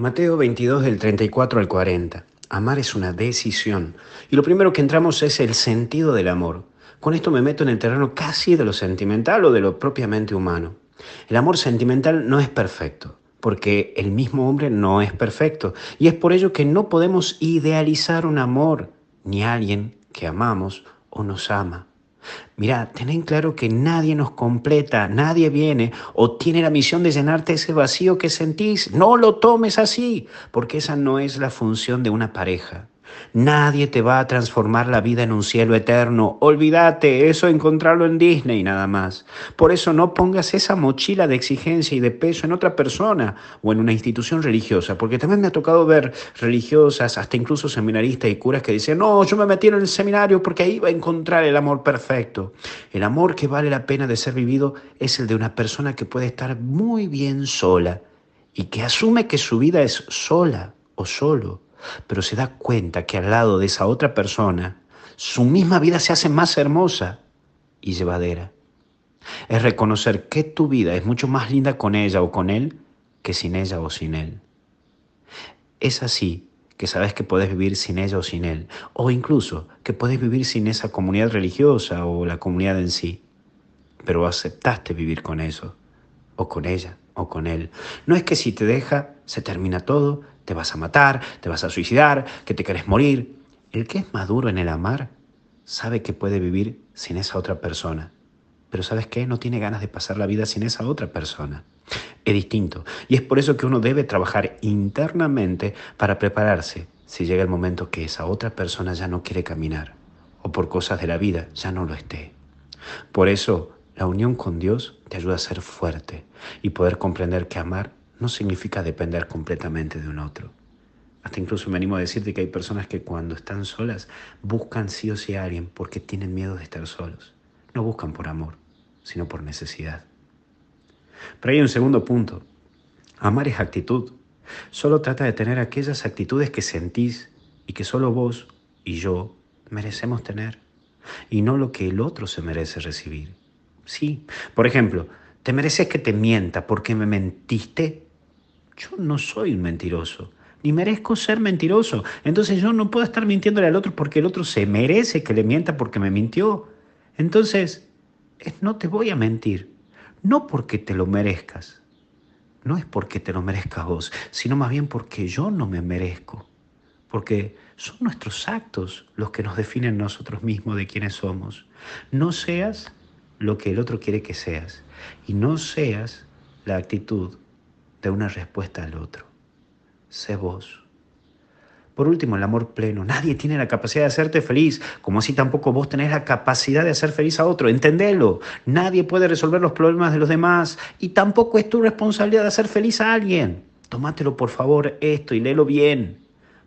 Mateo 22 del 34 al 40. Amar es una decisión. Y lo primero que entramos es el sentido del amor. Con esto me meto en el terreno casi de lo sentimental o de lo propiamente humano. El amor sentimental no es perfecto, porque el mismo hombre no es perfecto. Y es por ello que no podemos idealizar un amor, ni alguien que amamos o nos ama. Mira, ten en claro que nadie nos completa, nadie viene o tiene la misión de llenarte ese vacío que sentís. No lo tomes así, porque esa no es la función de una pareja. Nadie te va a transformar la vida en un cielo eterno. Olvídate, eso encontrarlo en Disney nada más. Por eso no pongas esa mochila de exigencia y de peso en otra persona o en una institución religiosa, porque también me ha tocado ver religiosas, hasta incluso seminaristas y curas que dicen, no, yo me metí en el seminario porque ahí va a encontrar el amor perfecto. El amor que vale la pena de ser vivido es el de una persona que puede estar muy bien sola y que asume que su vida es sola o solo pero se da cuenta que al lado de esa otra persona, su misma vida se hace más hermosa y llevadera. Es reconocer que tu vida es mucho más linda con ella o con él que sin ella o sin él. Es así que sabes que puedes vivir sin ella o sin él, o incluso que puedes vivir sin esa comunidad religiosa o la comunidad en sí, pero aceptaste vivir con eso, o con ella, con él. No es que si te deja, se termina todo, te vas a matar, te vas a suicidar, que te querés morir. El que es maduro en el amar sabe que puede vivir sin esa otra persona. Pero ¿sabes qué? No tiene ganas de pasar la vida sin esa otra persona. Es distinto. Y es por eso que uno debe trabajar internamente para prepararse si llega el momento que esa otra persona ya no quiere caminar o por cosas de la vida ya no lo esté. Por eso la unión con Dios te ayuda a ser fuerte y poder comprender que amar no significa depender completamente de un otro. Hasta incluso me animo a decirte que hay personas que cuando están solas buscan sí o sí a alguien porque tienen miedo de estar solos. No buscan por amor, sino por necesidad. Pero hay un segundo punto. Amar es actitud. Solo trata de tener aquellas actitudes que sentís y que solo vos y yo merecemos tener, y no lo que el otro se merece recibir. Sí, por ejemplo, ¿te mereces que te mienta porque me mentiste? Yo no soy un mentiroso, ni merezco ser mentiroso. Entonces yo no puedo estar mintiéndole al otro porque el otro se merece que le mienta porque me mintió. Entonces, no te voy a mentir, no porque te lo merezcas. No es porque te lo merezcas vos, sino más bien porque yo no me merezco. Porque son nuestros actos los que nos definen nosotros mismos de quiénes somos. No seas lo que el otro quiere que seas y no seas la actitud de una respuesta al otro. Sé vos. Por último, el amor pleno. Nadie tiene la capacidad de hacerte feliz, como así tampoco vos tenés la capacidad de hacer feliz a otro. Entendelo. Nadie puede resolver los problemas de los demás y tampoco es tu responsabilidad de hacer feliz a alguien. Tómatelo por favor esto y léelo bien.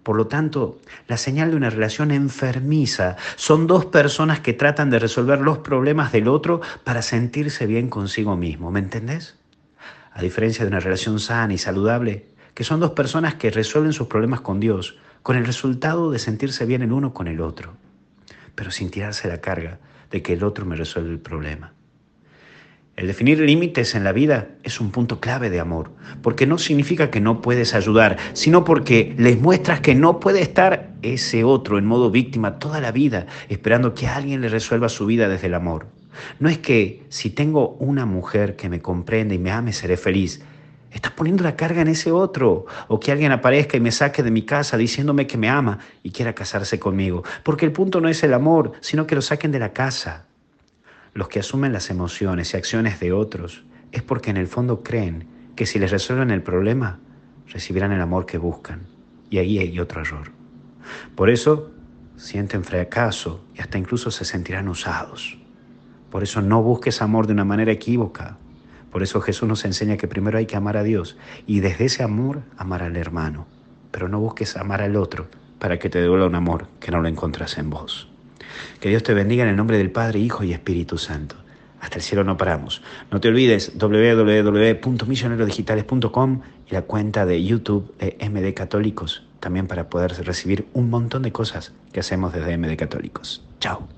Por lo tanto, la señal de una relación enfermiza son dos personas que tratan de resolver los problemas del otro para sentirse bien consigo mismo. ¿Me entendés? a diferencia de una relación sana y saludable, que son dos personas que resuelven sus problemas con Dios, con el resultado de sentirse bien el uno con el otro, pero sin tirarse la carga de que el otro me resuelve el problema. El definir límites en la vida es un punto clave de amor, porque no significa que no puedes ayudar, sino porque les muestras que no puede estar ese otro en modo víctima toda la vida, esperando que alguien le resuelva su vida desde el amor. No es que si tengo una mujer que me comprende y me ame, seré feliz. Estás poniendo la carga en ese otro. O que alguien aparezca y me saque de mi casa diciéndome que me ama y quiera casarse conmigo. Porque el punto no es el amor, sino que lo saquen de la casa. Los que asumen las emociones y acciones de otros es porque en el fondo creen que si les resuelven el problema, recibirán el amor que buscan. Y ahí hay otro error. Por eso sienten fracaso y hasta incluso se sentirán usados. Por eso no busques amor de una manera equívoca. Por eso Jesús nos enseña que primero hay que amar a Dios y desde ese amor amar al hermano. Pero no busques amar al otro para que te devuelva un amor que no lo encontras en vos. Que Dios te bendiga en el nombre del Padre, Hijo y Espíritu Santo. Hasta el cielo no paramos. No te olvides www.misionerodigitales.com y la cuenta de YouTube de MD Católicos, también para poder recibir un montón de cosas que hacemos desde MD Católicos. Chao.